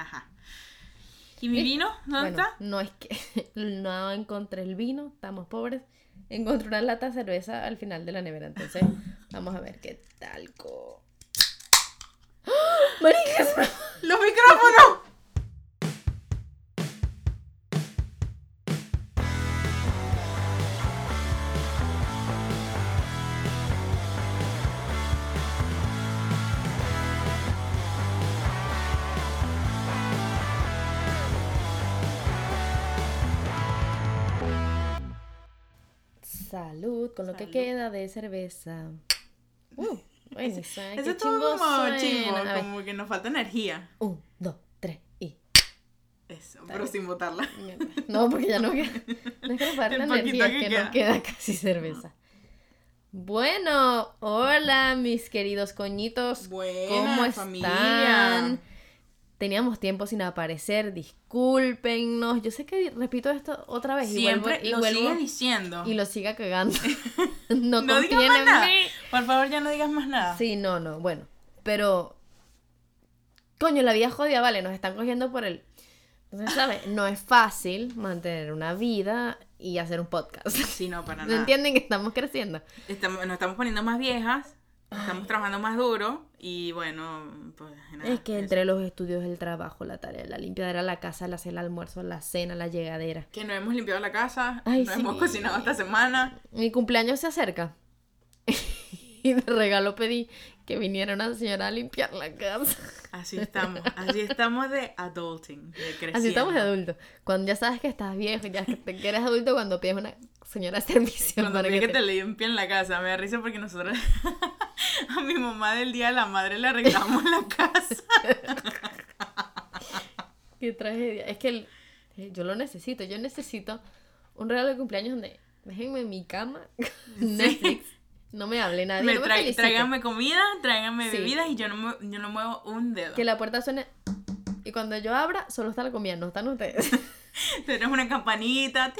Ajá. ¿Y mi vino? ¿Dónde Bueno, está? no es que no encontré el vino, estamos pobres. Encontré una lata de cerveza al final de la nevera, entonces vamos a ver qué tal. co- ¡Ah! ¡Los micrófonos! Con lo que queda de cerveza. Uh, bueno, Ese, ¿sabes ese qué estuvo chimbo como ver, como que nos falta energía. Un, dos, tres y. Eso, pero sin botarla. No, porque ya no queda. No es que nos falta El energía, es que que queda. no queda casi cerveza. Bueno, hola mis queridos coñitos. Buena ¿Cómo están? Teníamos tiempo sin aparecer, discúlpennos. Yo sé que repito esto otra vez y vuelvo, Siempre y, lo vuelvo sigues diciendo. y lo siga cagando. no, no digas más nada. Por favor, ya no digas más nada. Sí, no, no, bueno. Pero. Coño, la vida jodida, vale, nos están cogiendo por el. Entonces, ¿sabes? No es fácil mantener una vida y hacer un podcast. Sí, no, para ¿No nada. entienden que estamos creciendo? Estamos, nos estamos poniendo más viejas, estamos trabajando más duro y bueno, pues nada. es que eso. entre los estudios, el trabajo, la tarea, la limpiadera, la casa, la cena, el almuerzo, la cena, la llegadera. Que no hemos limpiado la casa, Ay, no sí. hemos cocinado esta semana. Mi cumpleaños se acerca. y de regalo pedí que viniera una señora a limpiar la casa. Así estamos, así estamos de adulting, de creciendo. Así estamos de adultos. Cuando ya sabes que estás viejo, ya que te quieres adulto cuando pides una señora servicio Cuando para que que te- te limpian la casa, me da risa porque nosotros a mi mamá del día de la madre le arreglamos la casa. Qué tragedia. Es que el- eh, yo lo necesito. Yo necesito un regalo de cumpleaños donde déjenme en mi cama, Netflix, no me hable nadie, Me no tráiganme comida, tráiganme Sí. bebidas y yo no, me- yo no muevo un dedo. Que la puerta suene y cuando yo abra solo está la comida, no están ustedes. Tenés una campanita,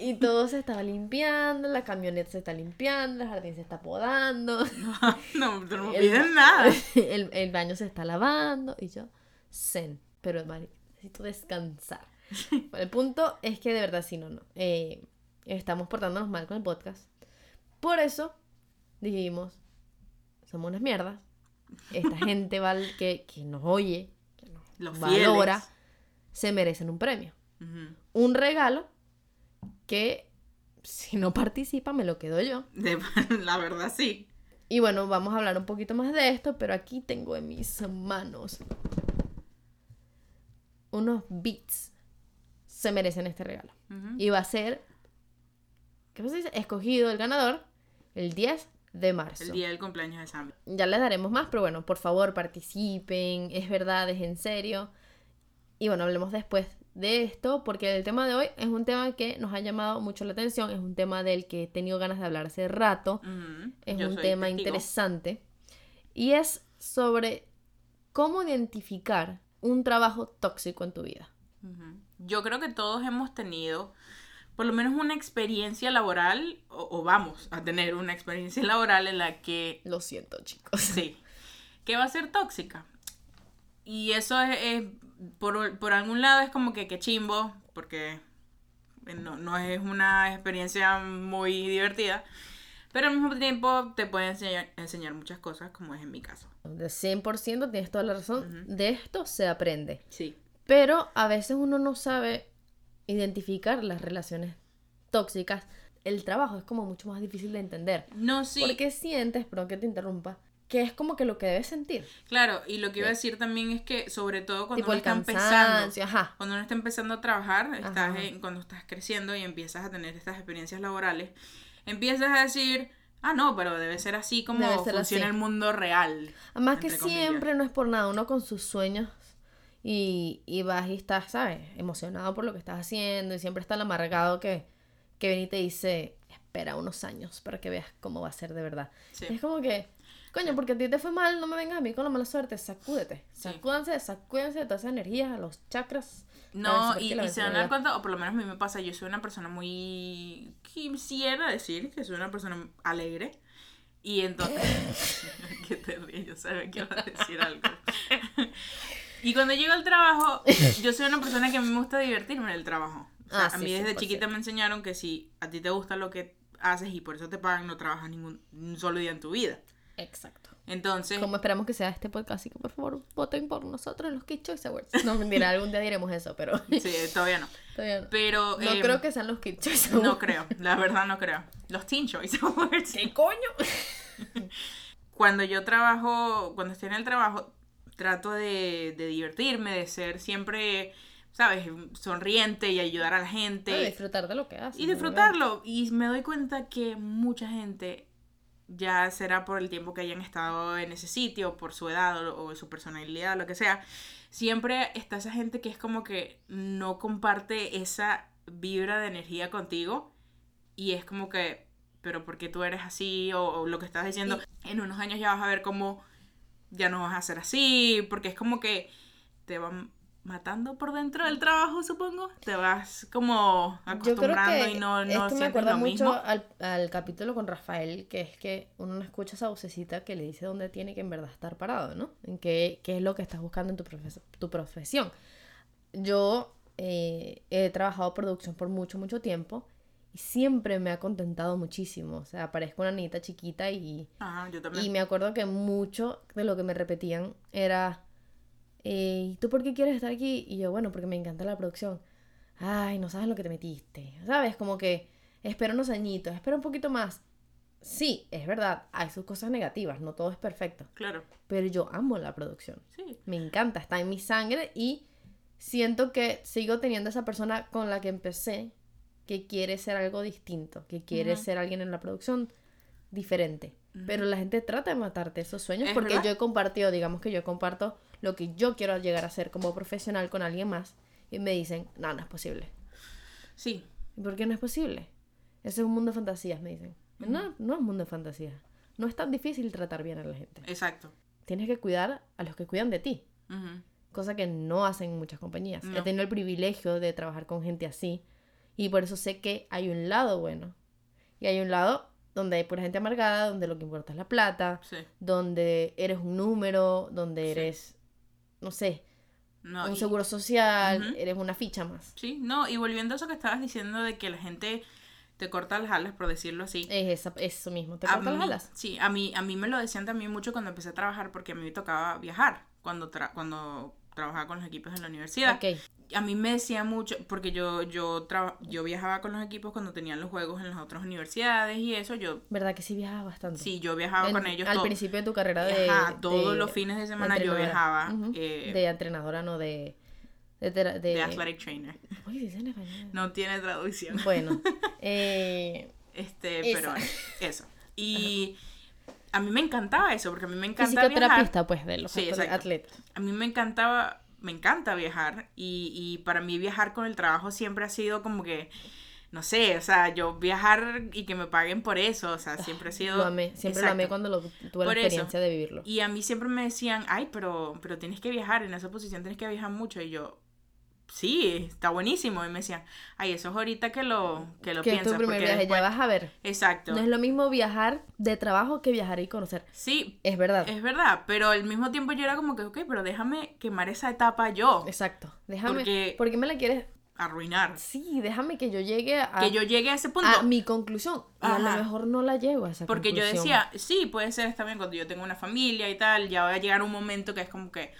y, y todo se estaba limpiando, la camioneta se está limpiando, el jardín se está podando, No, no me El- pides nada. el, el baño se está lavando y yo, zen, pero Mari, necesito descansar. Bueno, el punto es que de verdad sí, no, no. eh, estamos portándonos mal con el podcast. Por eso dijimos, somos unas mierdas. Esta gente val que, que nos oye, Los valora, fieles. se merecen un premio. Un regalo que si no participa me lo quedo yo. De- la verdad sí. Y bueno, vamos a hablar un poquito más de esto, pero aquí tengo en mis manos unos beats. Se merecen este regalo. Y va a ser, ¿qué se dice? Escogido el ganador el 10 de marzo. El día del cumpleaños de Sam. Ya les daremos más, pero bueno, por favor participen, es verdad, es en serio. Y bueno, hablemos después de esto, porque el tema de hoy es un tema que nos ha llamado mucho la atención, es un tema del que he tenido ganas de hablar hace rato. Es Yo un tema testigo. interesante. Y es sobre cómo identificar un trabajo tóxico en tu vida. Yo creo que todos hemos tenido por lo menos una experiencia laboral, o, o vamos a tener una experiencia laboral en la que Lo siento, chicos. Sí. Que va a ser tóxica. Y eso es, es- por, por algún lado es como que, que chimbo, porque no, no es una experiencia muy divertida. Pero al mismo tiempo te puede enseñar, enseñar muchas cosas, como es en mi caso. De 100% tienes toda la razón. De esto se aprende. Sí. Pero a veces uno no sabe identificar las relaciones tóxicas. El trabajo es como mucho más difícil de entender. No, sí. Porque sientes, perdón que te interrumpa, que es como que lo que debes sentir. Claro, y lo que iba a decir también es que, sobre todo cuando tipo uno está empezando, ajá. cuando uno está empezando a trabajar, estás en- cuando estás creciendo y empiezas a tener estas experiencias laborales, empiezas a decir, ah, no, pero debe ser así como ser funciona así. el mundo real. Además que comillas. siempre no es por nada, uno con sus sueños y, y vas y estás, ¿sabes? Emocionado por lo que estás haciendo y siempre está el amargado que, que viene y te dice, espera unos años para que veas cómo va a ser de verdad. Sí. Es como que, coño, porque a ti te fue mal, no me vengas a mí con la mala suerte, sacúdete, Sí. sacúdanse, sacúdense de todas esas energías, los chakras. A No, y, se van a dar cuenta, o por lo menos a mí me pasa, yo soy una persona muy... Quisiera decir que soy una persona alegre. Y entonces... que te ríes, yo sabía que ibas a decir algo. Y cuando llego al trabajo, yo soy una persona que a mí me gusta divertirme en el trabajo. O sea, Ah, a sí, mí desde 100%. chiquita me enseñaron que si a ti te gusta lo que haces y por eso te pagan, no trabajas ningún un solo día en tu vida. Exacto. Entonces, Como esperamos que sea este podcast, así que por favor voten por nosotros los Kid Choice Awards. No, mentira, algún día diremos eso, pero sí, todavía no. todavía no. Pero No em, creo que sean los Kid Choice Awards. no creo, la verdad no creo. Los Teen Choice Awards. ¿Qué coño? Cuando yo trabajo, cuando estoy en el trabajo, trato de, de divertirme, de ser siempre, ¿sabes? Sonriente y ayudar a la gente. De disfrutar de lo que haces. y disfrutarlo. Y me doy cuenta que mucha gente, ya será por el tiempo que hayan estado en ese sitio, por su edad o, o su personalidad, lo que sea, siempre está esa gente que es como que no comparte esa vibra de energía contigo y es como que, pero ¿por qué tú eres así? O, o lo que estás diciendo, en unos años ya vas a ver cómo ya no vas a ser así, porque es como que te van matando por dentro del trabajo, supongo. Te vas como Yo creo acostumbrando que y no, no esto me acuerda mucho al, al capítulo con Rafael, que es que uno no escucha esa vocecita que le dice dónde tiene que en verdad estar parado, ¿no? En qué, qué es lo que estás buscando en tu, profes- tu profesión. Yo eh, he trabajado producción por mucho, mucho tiempo y siempre me ha contentado muchísimo. O sea, parezco una niñita chiquita y, Ajá, yo también. y me acuerdo que mucho de lo que me repetían era, ¿y tú por qué quieres estar aquí? Y yo, bueno, porque me encanta la producción. Ay, no sabes lo que te metiste. ¿Sabes? Como que espera unos añitos, espera un poquito más. Sí, es verdad, hay sus cosas negativas, no todo es perfecto. Claro, Pero yo amo la producción. sí. Me encanta, está en mi sangre y siento que sigo teniendo esa persona con la que empecé que quiere ser algo distinto, que quiere ser alguien en la producción diferente. Pero la gente trata de matarte esos sueños Es porque verdad. yo he compartido, digamos que yo comparto lo que yo quiero llegar a ser como profesional con alguien más y me dicen, no, no es posible. Sí, ¿Y por qué no es posible? Ese es un mundo de fantasías, me dicen. No, no es un mundo de fantasías. No es tan difícil tratar bien a la gente. exacto. Tienes que cuidar a los que cuidan de ti cosa que no hacen muchas compañías. He No. tenido el privilegio de trabajar con gente así y por eso sé que hay un lado bueno y hay un lado donde hay pura gente amargada, donde lo que importa es la plata, Sí. donde eres un número, donde Sí. eres, no sé, No, un y- seguro social, eres una ficha más. Sí, no, y volviendo a eso que estabas diciendo de que la gente te corta las alas, por decirlo así. Es esa- eso mismo, te A cortan las alas. Sí, a mí, a mí me lo decían también mucho cuando empecé a trabajar, porque a mí me tocaba viajar cuando, tra- cuando trabajaba con los equipos en la universidad. A mí me decía mucho, porque yo, yo, traba- yo viajaba con los equipos cuando tenían los juegos en las otras universidades y eso, yo, ¿verdad que sí viajas bastante? sí, yo viajaba En- con ellos al todo- principio de tu carrera de... Ajá, todos de- los fines de de semana yo entrenadora. viajaba eh, De entrenadora, no de... De, de, de athletic trainer. Uy, dice en español. No tiene traducción. Bueno, eh, Este, pero eso. Y a mí me encantaba eso, porque a mí me encanta viajar. fisioterapista, pues, de los Sí, atletas. A mí me encantaba, me encanta viajar y, y para mí viajar con el trabajo siempre ha sido como que, no sé, o sea, yo viajar y que me paguen por eso, o sea, siempre ha sido... Lo amé, siempre lo amé cuando lo, tuve la eso. experiencia de vivirlo. Y a mí siempre me decían, ay, pero, pero tienes que viajar, en esa posición tienes que viajar mucho. Y yo, sí, está buenísimo. Y me decían, ay, eso es ahorita que lo, que lo que es piensas. tu primer porque viaje, después- ya vas a ver. Exacto. No es lo mismo viajar de trabajo que viajar y conocer. Sí, Es verdad. es verdad, pero al mismo tiempo yo era como que, ok, pero déjame quemar esa etapa yo, Exacto. Déjame. Porque- ¿Por qué me la quieres? arruinar. Sí, déjame que yo llegue a, Que yo llegue a ese punto. a mi conclusión. Y a lo mejor no la llego a esa Porque yo decía, sí, puede ser está bien cuando yo tengo una familia y tal, ya va a llegar un momento que es como que,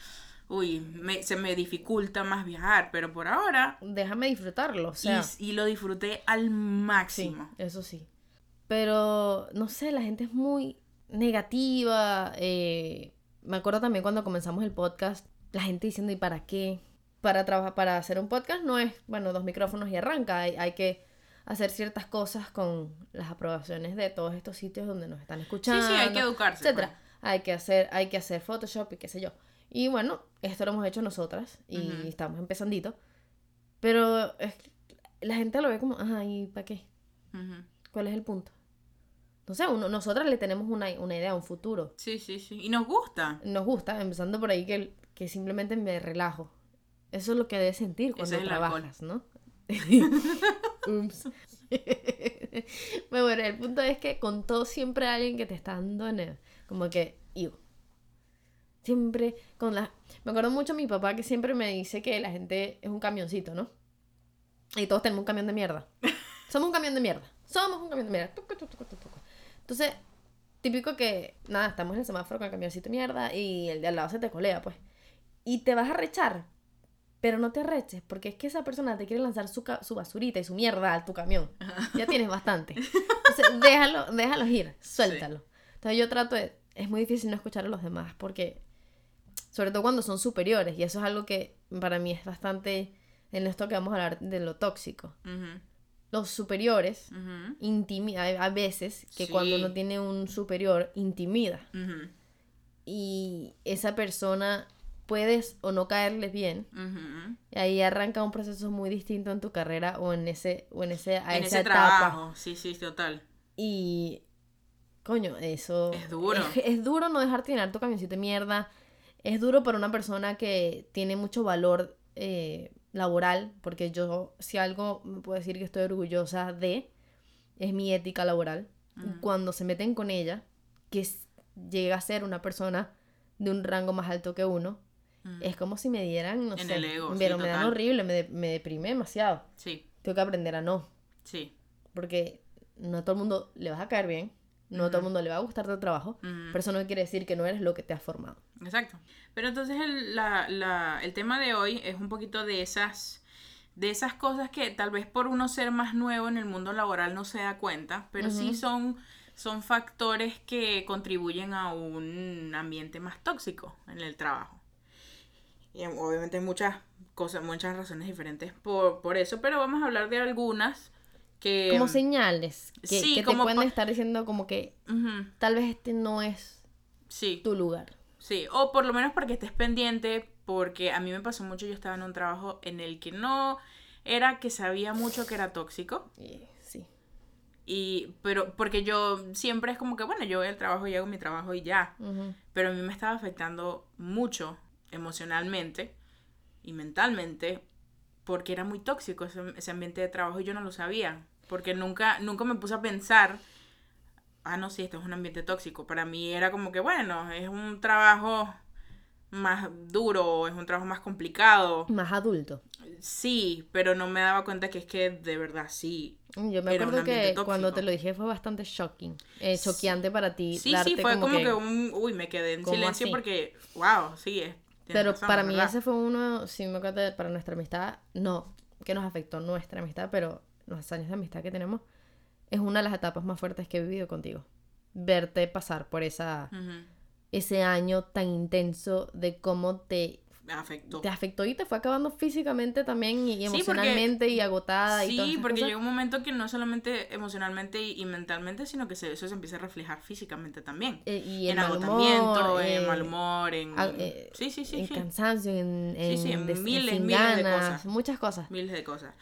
uy, me- se me dificulta más viajar, pero por ahora, Déjame disfrutarlo. O sea, y, y lo disfruté al sí, máximo. eso sí. Pero, no sé, la gente es muy negativa. eh, me acuerdo también cuando comenzamos el podcast, la gente diciendo, ¿y para qué? Para trabajar, para hacer un podcast no es, bueno, dos micrófonos y arranca. Hay, hay que hacer ciertas cosas con las aprobaciones de todos estos sitios donde nos están Sí, escuchando. sí, hay que educarse. etcétera. pues. Hay que hacer, hay que hacer Photoshop y qué sé yo. Y bueno, esto lo hemos hecho nosotras y Ujú. estamos empezandito. Pero es- la gente lo ve como, ajá, ¿y para qué? Ujú. ¿Cuál es el punto? No sé, uno, nosotras le tenemos una, una idea, un futuro. Sí, sí, sí. Y nos gusta. Nos gusta, empezando por ahí, que, que simplemente me relajo. Eso es lo que debes sentir cuando es trabajas, ¿no? Ups. Bueno, el punto es que con todo siempre hay alguien que te está dando en el- como que, "Iu, Siempre con la... Me acuerdo mucho a mi papá que siempre me dice que la gente es un camioncito, ¿no? Y todos tenemos un camión de mierda. Somos un camión de mierda. Somos un camión de mierda. Entonces, típico que, nada, estamos en el semáforo con el camioncito de mierda y el de al lado se te colea, pues. Y te vas a rechar, pero no te arreches, porque es que esa persona te quiere lanzar su, su basurita y su mierda a tu camión. Ya tienes bastante. Entonces, déjalo, déjalo ir, suéltalo. Entonces yo trato de... Es muy difícil no escuchar a los demás, porque... Sobre todo cuando son superiores, y eso es algo que para mí es bastante... En esto que vamos a hablar de lo tóxico. Los superiores ujú, intimida a veces que Sí. cuando uno tiene un superior intimida y esa persona puedes o no caerles bien y ahí arranca un proceso muy distinto en tu carrera o en ese o en ese a En esa ese etapa trabajo, sí, sí, total. y coño eso Es duro. es, es duro no dejarte llenar tu camioncito de mierda es duro para una persona que tiene mucho valor eh, laboral porque yo si algo me puedo decir que estoy orgullosa de es mi ética laboral. Cuando se meten con ella que llega a ser una persona de un rango más alto que uno es como si me dieran no En sé el ego, sí, pero me dan total. horrible me, de- me deprime demasiado. Sí, tengo que aprender a no. Sí. porque no a todo el mundo le vas a caer bien, no a todo el mundo le va a gustar tu trabajo, pero eso no quiere decir que no eres lo que te has formado. Exacto. Pero entonces el, la, la- el tema de hoy es un poquito de esas, de esas cosas que tal vez por uno ser más nuevo en el mundo laboral no se da cuenta, pero sí son, son factores que contribuyen a un ambiente más tóxico en el trabajo. Y obviamente hay muchas cosas, muchas razones diferentes por, por eso, pero vamos a hablar de algunas que... como señales que, sí, que te como pueden estar diciendo como que tal vez este no es sí. tu lugar. Sí, o por lo menos para que estés pendiente, porque a mí me pasó mucho, yo estaba en un trabajo en el que no era que sabía mucho que era tóxico, sí. y pero porque yo siempre es como que, bueno, yo voy al trabajo y hago mi trabajo y ya, pero a mí me estaba afectando mucho emocionalmente y mentalmente porque era muy tóxico ese, ese ambiente de trabajo y yo no lo sabía, porque nunca, nunca me puse a pensar, ah, no, sí, esto es un ambiente tóxico. Para mí era como que, bueno, es un trabajo más duro, es un trabajo más complicado. Más adulto. Sí, pero no me daba cuenta que es que de verdad sí. Yo me Era acuerdo que cuando te lo dije fue bastante shocking, eh, choqueante para ti. Sí, darte sí, fue como, que... que un, uy, me quedé en ¿Cómo silencio así? porque, wow, sí, es. Pero razón, para mí verdad. ese fue uno, sí me acuerdo, para nuestra amistad, no, que nos afectó nuestra amistad, pero los años de amistad que tenemos, es una de las etapas más fuertes que he vivido contigo. Verte pasar por esa, Ujú, ese año tan intenso de cómo te, afectó. te afectó y te fue acabando físicamente también y Sí, porque- emocionalmente y agotada y todas Sí, esas porque cosas. llega un momento que no solamente emocionalmente y, y mentalmente, sino que se- eso se empieza a reflejar físicamente también. Eh, y en agotamiento, en eh, mal humor, en... ah, eh, sí, sí, sí, en sí. cansancio, en, en, sí, en des- miles, sin miles de cosas. muchas cosas. Miles de cosas.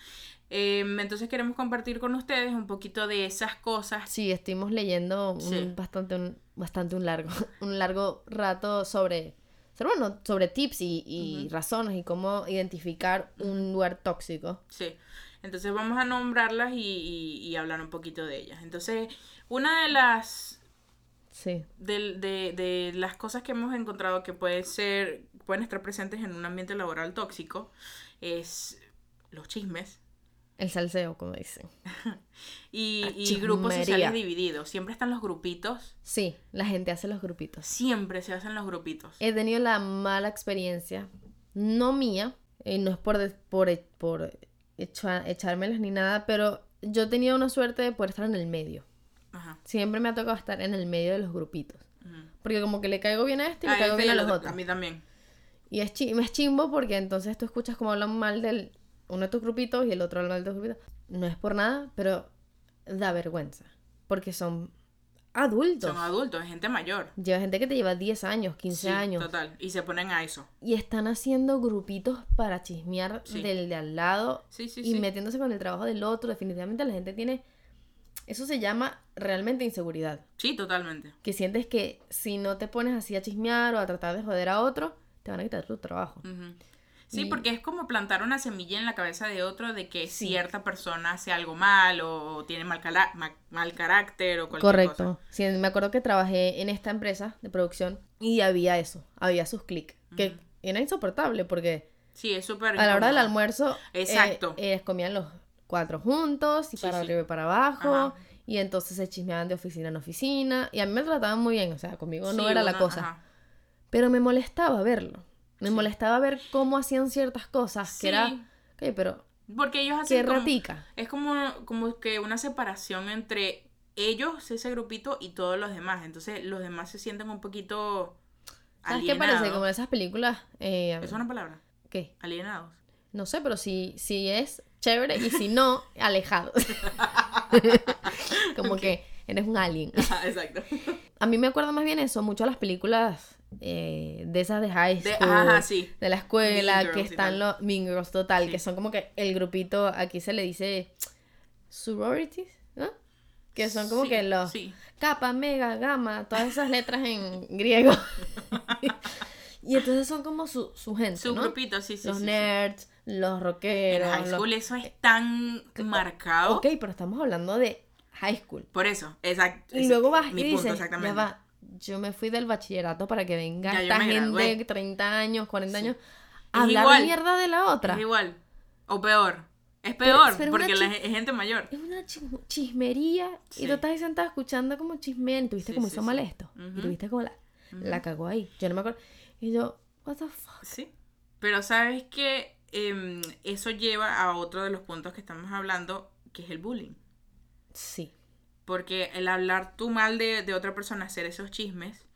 Em, entonces queremos compartir con ustedes un poquito de esas cosas. Sí, estuvimos leyendo un, Sí. bastante, un, bastante un largo, un largo rato sobre, sobre, bueno, sobre tips y, y razones y cómo identificar un lugar tóxico. Sí. Entonces vamos a nombrarlas y, y- y hablar un poquito de ellas. Entonces, una de las Sí, de, de, de las cosas que hemos encontrado que pueden ser, pueden estar presentes en un ambiente laboral tóxico es los chismes el salseo, como dicen. y, grupos sociales divididos. Siempre están los grupitos, Sí, la gente hace los grupitos. siempre se hacen los grupitos. He tenido la mala experiencia, no mía, y no es por, de- por, e- por echa- echármelas ni nada, pero yo tenía una suerte de poder estar en el medio. Ajá. Siempre me ha tocado estar en el medio de los grupitos. Porque como que le caigo bien a este y Ah, le caigo este bien a los otro, otros. A mí también. Y es, chi- es chimbo porque entonces tú escuchas como hablan mal del uno de tus grupitos y el otro mal de tus grupitos. No es por nada, pero da vergüenza. Porque son adultos. Son adultos, es gente mayor. Lleva gente que te lleva 10 años, 15 Sí, años. Total. Y se ponen a eso. Y están haciendo grupitos para chismear Sí. del de al lado Sí, sí, y metiéndose con el trabajo del otro. Definitivamente la gente tiene... Eso se llama realmente inseguridad. Sí, totalmente. Que sientes que si no te pones así a chismear o a tratar de joder a otro, te van a quitar tu trabajo. Sí, Y- porque es como plantar una semilla en la cabeza de otro de que Sí. cierta persona hace algo mal o tiene mal, cala- ma- mal carácter o cualquier Correcto. cosa. Sí, me acuerdo que trabajé en esta empresa de producción Y había eso, había sus clics, que era insoportable porque Sí, es súper. a la hora del almuerzo eh, Exacto. comían los cuatro juntos y Sí, para sí. arriba y para abajo. Ajá. Y entonces se chismeaban de oficina en oficina. Y a mí me trataban muy bien, o sea, conmigo no era la cosa. ajá. Pero me molestaba verlo. Me Sí. molestaba ver cómo hacían ciertas cosas. Sí, Que era, pero Porque ellos qué hacen. como- ratica. es como, como que una separación entre ellos, ese grupito, y todos los demás. Entonces los demás se sienten un poquito. ¿Sabes qué parece? Como esas películas. eh, ¿Es una palabra? ¿Qué? Alienados. No sé, pero si, si es chévere y si no, alejados. como que eres un alien. Exacto. A mí me acuerdo más bien eso, mucho las películas eh, de esas de high De- school, ajá, sí. de la escuela, Mean que están los Mean Girls total, Sí. que son como que el grupito, aquí se le dice sororities, ¿no? Que son como Sí, que los kappa, mega, gamma, todas esas letras en griego. y entonces son como su, su gente, Su ¿no? grupito, sí, sí. los nerds, los En rockeros. high los- school eso es tan marcado. Ok, pero estamos hablando de high school. Por eso, exacto. Y luego vas mi y punto, dices, exactamente. ya va, yo me fui del bachillerato para que venga Ya, esta gente de 30 años, 40 Sí. años, a hablar igual. mierda de la otra. Es igual. O peor. Es peor, pero porque la es gente mayor. Es una chismería y tú estás ahí sentada escuchando como chismean y tuviste Sí, como hizo mal esto. Y Ujú. tuviste como la, la cagó ahí. Yo no me acuerdo. Y yo, what the fuck. Sí. Pero sabes que em, eso lleva a otro de los puntos que estamos hablando, que es el bullying. Sí. Porque el hablar tú mal de, de otra persona, hacer esos chismes,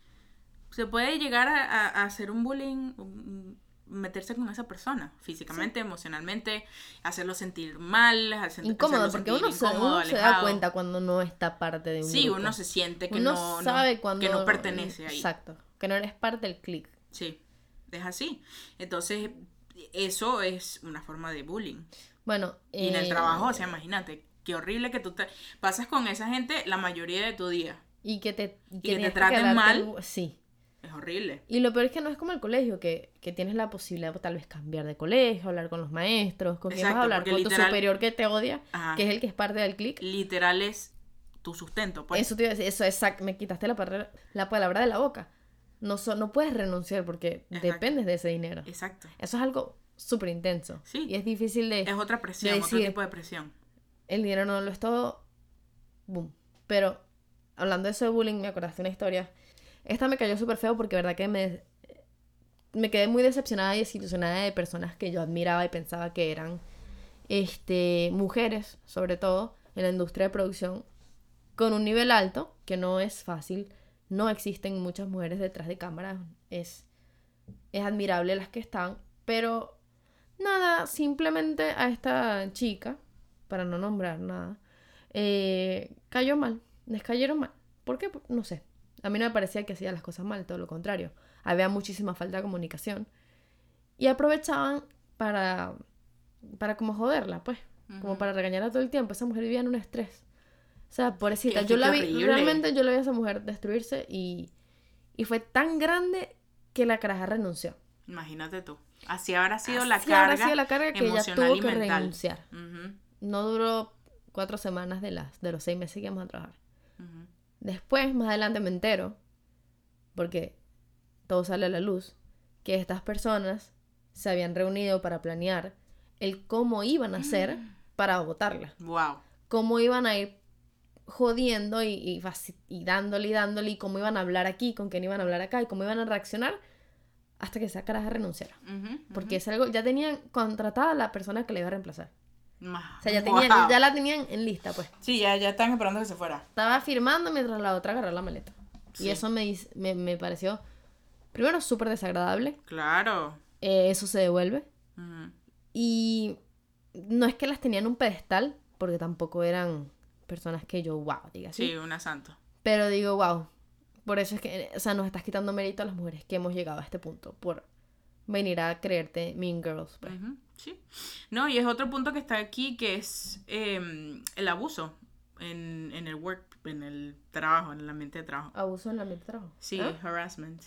se puede llegar a, a- a hacer un bullying, un- meterse con esa persona, físicamente, emocionalmente, hacerlo sentir mal, hacer- Incómodo, hacerlo porque sentir uno, se, incómodo, uno se da cuenta cuando no está parte de un Sí, grupo. uno se siente que Uno no, sabe cuando... que no pertenece ahí. Exacto. Que no eres parte del click. Sí, es así. Entonces, eso es una forma de bullying. Bueno. Y en el eh, trabajo, o sea, imagínate, qué horrible que tú te pasas con esa gente la mayoría de tu día. Y que te, y que te traten mal. Sí. Es horrible. Y lo peor es que no es como el colegio, que, que tienes la posibilidad de tal vez cambiar de colegio, hablar con los maestros, con quién vas Exacto, a hablar, con tu superior que te odia, Ajá. que es el que es parte del click. Literal es tu sustento, pues. Eso te iba a decir, eso exacto, me quitaste la, palabra- la palabra de la boca. No, so- no puedes renunciar porque Exacto. dependes de ese dinero. Exacto. Eso es algo súper intenso. Sí. Y es difícil de... Es otra presión, de otro tipo de presión. El dinero no lo es todo. Boom. Pero hablando de eso de bullying, me acordaste una historia. Esta me cayó súper feo porque verdad que me, me quedé muy decepcionada y desilusionada de personas que yo admiraba y pensaba que eran este, mujeres, sobre todo en la industria de producción, con un nivel alto, que no es fácil. No existen muchas mujeres detrás de cámaras. Es, es admirable las que están. Pero nada, simplemente a esta chica, para no nombrar nada, eh, cayó mal. Les cayeron mal. ¿Por qué? No sé. A mí no me parecía que hacía las cosas mal, todo lo contrario. Había muchísima falta de comunicación. Y aprovechaban para, para como joderla, pues. Como para regañarla todo el tiempo. Esa mujer vivía en un estrés. O sea, pobrecita. Yo la vi, horrible. realmente yo la vi a esa mujer destruirse y, y fue tan grande que la caraja renunció. Imagínate tú. Así habrá sido la habrá carga. sido la carga que ella tuvo que renunciar. Ujú, No duró cuatro semanas de, las, de los seis meses que íbamos a trabajar. Después, más adelante me entero, porque todo sale a la luz, que estas personas se habían reunido para planear el cómo iban a hacer para votarla. Wow. Cómo iban a ir jodiendo y, y, y dándole y dándole y cómo iban a hablar aquí, con quién iban a hablar acá y cómo iban a reaccionar hasta que esa caraja renunciara. Ujú, Porque es algo, ya tenían contratada a la persona que le iba a reemplazar. O sea, ya, tenían, Wow. ya la tenían en lista, pues. Sí, ya, ya están esperando que se fuera. Estaba firmando mientras la otra agarraba la maleta. Sí. Y eso me, me, me pareció, primero, súper desagradable. Claro. Eh, eso se devuelve. Y no es que las tenían en un pedestal, porque tampoco eran personas que yo, wow, diga así. Sí, una santo. Pero digo, wow. Por eso es que, o sea, nos estás quitando mérito a las mujeres que hemos llegado a este punto. Por venir a creerte Mean Girls. pues. Ujú, Sí. No, y es otro punto que está aquí que es em, el abuso en, en el work, en el trabajo, en el ambiente de trabajo. Abuso en la ambiente de trabajo. Sí, ¿Ah? harassment.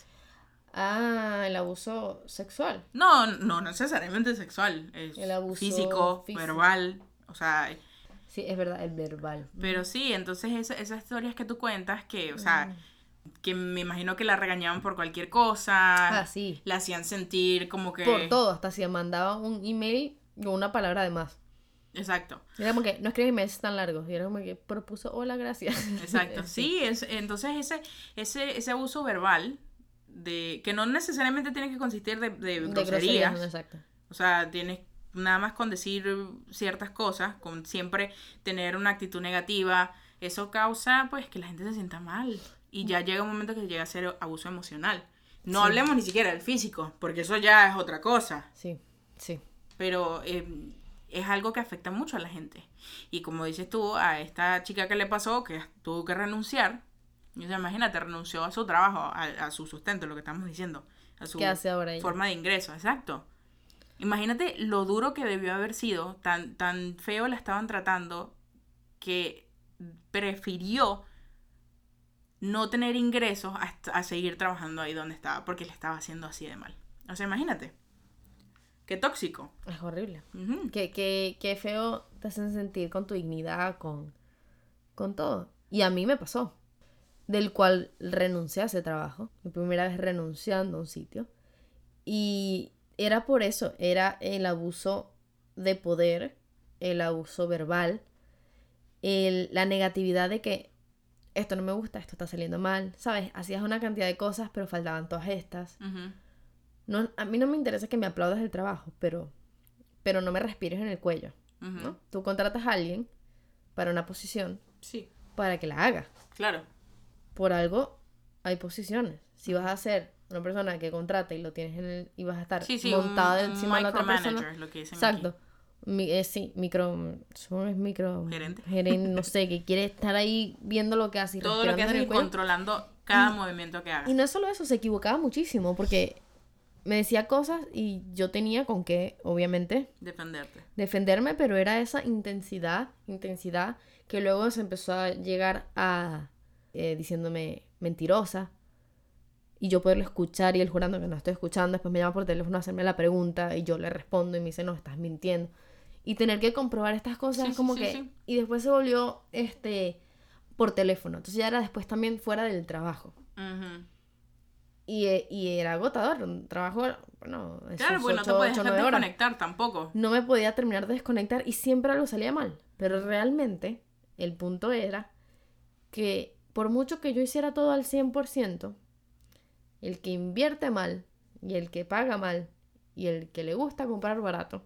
Ah, el abuso sexual. No, no necesariamente sexual. Es El abuso físico, físico. verbal. O sea, Sí, es verdad, el verbal. pero sí, entonces esa- esas historias que tú cuentas que, o sea, que me imagino que la regañaban por cualquier cosa. Ah, sí. La hacían sentir como que... Por todo, hasta si mandaba un email con una palabra de más. Exacto. Era como que no escribí emails tan largos. Y era como que propuso hola, gracias. Exacto. Sí, es, entonces ese, ese, ese abuso verbal, de que no necesariamente tiene que consistir de, de De groserías. groserías, exacto. O sea, tienes nada más con decir ciertas cosas, con siempre tener una actitud negativa, eso causa pues que la gente se sienta mal. Y ya llega un momento que llega a ser abuso emocional. No Sí. hablemos ni siquiera del físico, porque eso ya es otra cosa. Sí, sí. Pero eh, es algo que afecta mucho a la gente. Y como dices tú, a esta chica que le pasó, que tuvo que renunciar, o sea, imagínate, renunció a su trabajo, a, a su sustento, lo que estamos diciendo, a su ¿Qué hace ahora forma de ingreso, exacto. Imagínate lo duro que debió haber sido, tan, tan feo la estaban tratando, que prefirió no tener ingresos hasta a seguir trabajando ahí donde estaba, porque le estaba haciendo así de mal. O sea, imagínate. Qué tóxico. Es horrible. Ujú. Qué, qué, qué feo te hacen sentir con tu dignidad, con, con todo. Y a mí me pasó. Del cual renuncié a ese trabajo. Mi primera vez renunciando a un sitio. Y era por eso. Era el abuso de poder, el abuso verbal, el- la negatividad de que esto no me gusta, esto está saliendo mal. ¿Sabes? Hacías una cantidad de cosas, pero faltaban todas estas. No, a mí no me interesa que me aplaudas el trabajo, pero, pero no me respires en el cuello. ¿no? Tú contratas a alguien para una posición Sí, para que la haga. claro. Por algo hay posiciones. Si vas a ser una persona que contrata y lo tienes en el, y vas a estar Sí, sí, montada encima de la otra persona. lo que dicen Exacto. Mi- eh, sí, micro, es micro Gerente. gerente, no sé, que quiere estar ahí viendo lo que hace y. Todo lo que el y controlando cada movimiento que hagas. Y no es solo eso, se equivocaba muchísimo porque me decía cosas y yo tenía con qué, obviamente, Defenderte. defenderme, pero era esa intensidad, intensidad, que luego se empezó a llegar a eh, diciéndome mentirosa. Y yo poderlo escuchar y él jurando que no estoy escuchando, después me llama por teléfono a hacerme la pregunta y yo le respondo y me dice, no, estás mintiendo. Y tener que comprobar estas cosas Sí, como sí, que... sí. Y después se volvió, este, por teléfono. Entonces ya era después también fuera del trabajo. Ujú. Y, eh, y era agotador, un trabajo, bueno, Claro, pues no te ocho- dejar nueve horas desconectar tampoco. no me podía terminar de desconectar y siempre algo salía mal. Pero realmente el punto era que por mucho que yo hiciera todo al 100%, el que invierte mal y el que paga mal y el que le gusta comprar barato,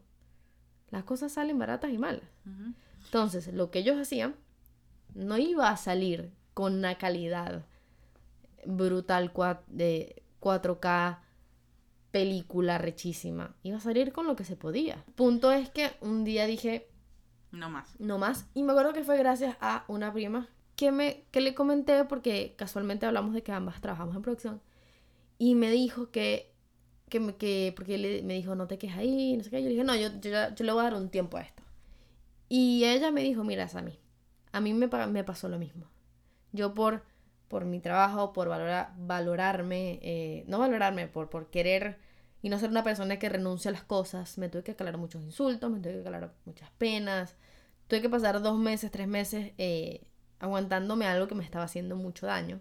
las cosas salen baratas y malas. Entonces, lo que ellos hacían no iba a salir con una calidad brutal de 4K, película rechísima. Iba a salir con lo que se podía. Punto es que un día dije, No más. no más. Y me acuerdo que fue gracias a una prima que, me, que le comenté, porque casualmente hablamos de que ambas trabajamos en producción. Y me dijo que, que, me- que porque le, me dijo, no te quejes ahí, no sé qué. Yo le dije, no, yo, yo, yo le voy a dar un tiempo a esto. Y ella me dijo, mira, Sammy, a mí me, me pasó lo mismo. Yo por, por mi trabajo, por valorar, valorarme, eh, no valorarme, por, por querer y no ser una persona que renuncia a las cosas, me tuve que calar muchos insultos, me tuve que calar muchas penas, tuve que pasar dos meses, tres meses eh, aguantándome algo que me estaba haciendo mucho daño,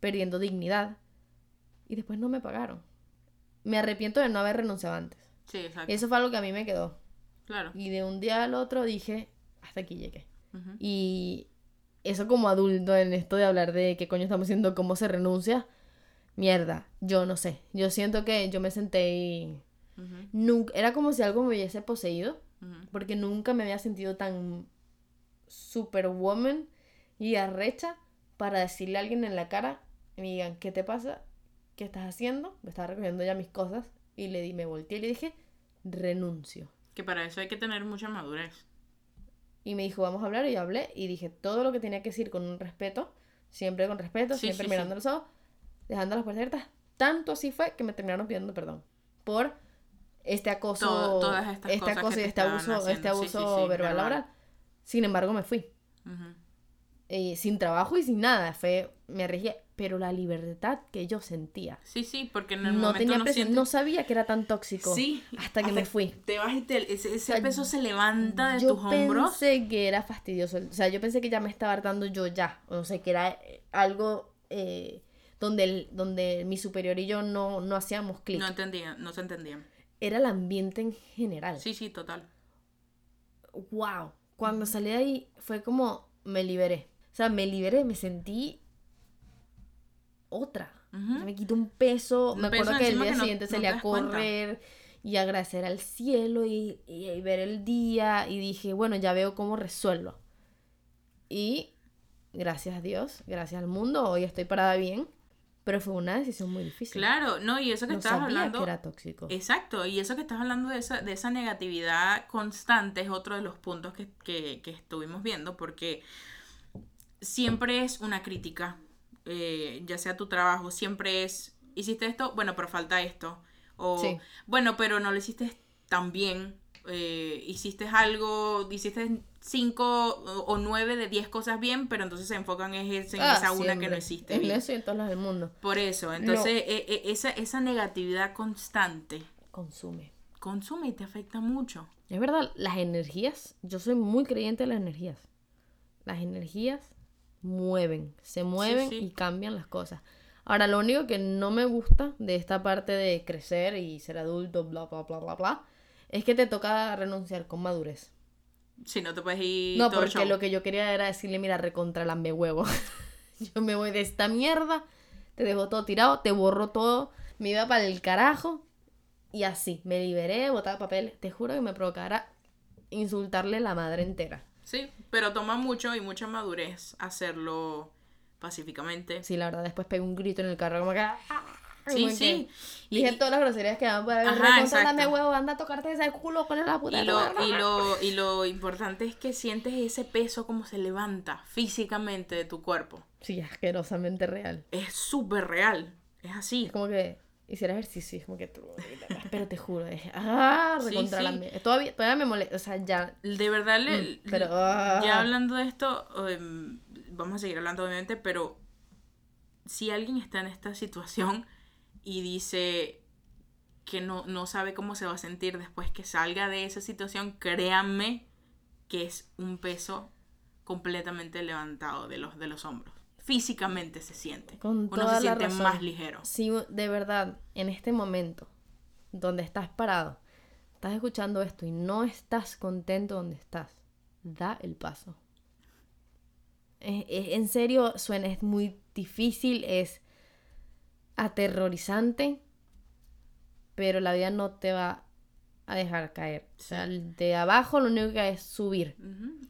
perdiendo dignidad, y después no me pagaron. Me arrepiento de no haber renunciado antes. Sí, exacto. Y eso fue algo que a mí me quedó. Claro. Y de un día al otro dije, hasta aquí llegué. Y eso como adulto en esto de hablar de qué coño estamos haciendo, cómo se renuncia, mierda, yo no sé. Yo siento que yo me senté y nunca, era como si algo me hubiese poseído, porque nunca me había sentido tan superwoman y arrecha para decirle a alguien en la cara y me digan, ¿qué te pasa? ¿Qué estás haciendo? Me estaba recogiendo ya mis cosas y le di, me volteé y le dije, renuncio. Que para eso hay que tener mucha madurez. Y me dijo, vamos a hablar, y yo hablé, y dije todo lo que tenía que decir con un respeto, siempre con respeto, Sí, siempre sí, mirando sí. los ojos, dejando las puertas abiertas. Tanto así fue que me terminaron pidiendo perdón por este acoso, Todo- todas estas este cosas acoso y te este abuso, haciendo. este abuso verbal laboral. Sin embargo, me fui. Eh, sin trabajo y sin nada. Fue, me arriesgué. Pero la libertad que yo sentía. Sí, sí, porque en el No momento tenía no sientes- no sabía que era tan tóxico. Sí, Hasta que me fui. Te vas y te- ese, ese sea, peso se levanta de yo tus hombros. pensé que era fastidioso. O sea, yo pensé que ya me estaba hartando yo ya. O sea, que era eh, algo eh, donde, el- donde mi superior y yo no, no hacíamos clic. No entendían, no se entendían. Era el ambiente en general. Sí, sí, total. wow, cuando salí de ahí fue como me liberé. O sea, me liberé, me sentí otra. Me quitó un peso. Un me peso acuerdo que el día que no- siguiente no salí te a das cuenta. correr y agradecer al cielo y, y- y ver el día y dije, bueno, ya veo cómo resuelvo. Y gracias a Dios, gracias al mundo, hoy estoy parada bien, pero fue una decisión muy difícil. Claro, no, y eso que no estabas sabía hablando. que era tóxico. Exacto, y eso que estás hablando de esa, de esa negatividad constante es otro de los puntos que, que- que estuvimos viendo, porque siempre es una crítica, eh, ya sea tu trabajo, siempre es, hiciste esto, bueno, pero falta esto, o Sí. bueno, pero no lo hiciste tan bien, eh, hiciste algo, hiciste cinco o nueve de diez cosas bien, pero entonces se enfocan es en Ah, esa una que no hiciste En bien. eso y en todos lados del mundo. Por eso, entonces e- e- esa, esa negatividad constante Consume. consume y te afecta mucho. Es verdad, las energías, yo soy muy creyente de las energías. Las energías mueven, se mueven sí. y cambian las cosas. Ahora, lo único que no me gusta de esta parte de crecer y ser adulto, bla, bla, bla, bla, bla, es que te toca renunciar con madurez. Si no te puedes ir No, todo porque show. lo que yo quería era decirle, mira, recontra lambe huevo. yo me voy de esta mierda, te dejo todo tirado, te borro todo, me iba para el carajo y así, me liberé, botaba papel. Te juro que me provocara insultarle la madre entera. Sí, pero toma mucho y mucha madurez hacerlo pacíficamente. Sí, la verdad, después pegué un grito en el carro como que... ¡ah! Sí, Como que sí. Y, Dije todas las groserías que recontra dame exacto. huevo, anda a tocarte ese culo con la puta. y lo, y, lo, y lo importante es que sientes ese peso como se levanta físicamente de tu cuerpo. Sí, asquerosamente real. Es súper real. Es así. Es como que hiciera ejercicio, es como que tú... Pero te juro, es... ¡Ah! Recontra sí. la mierda. Todavía, todavía me molesta, o sea, ya... De verdad, le- Mm, pero, ah. ya hablando de esto, em, vamos a seguir hablando obviamente, pero si alguien está en esta situación y dice que no, no sabe cómo se va a sentir después que salga de esa situación, créanme que es un peso completamente levantado de los, de los hombros. Físicamente se siente. Con Uno se la siente razón. más ligero. Si de verdad, en este momento, donde estás parado, estás escuchando esto y no estás contento donde estás, da el paso. Es- es- en serio, suena, es muy difícil, es aterrorizante, pero la vida no te va a dejar caer. O sea, de abajo lo único que hay es subir.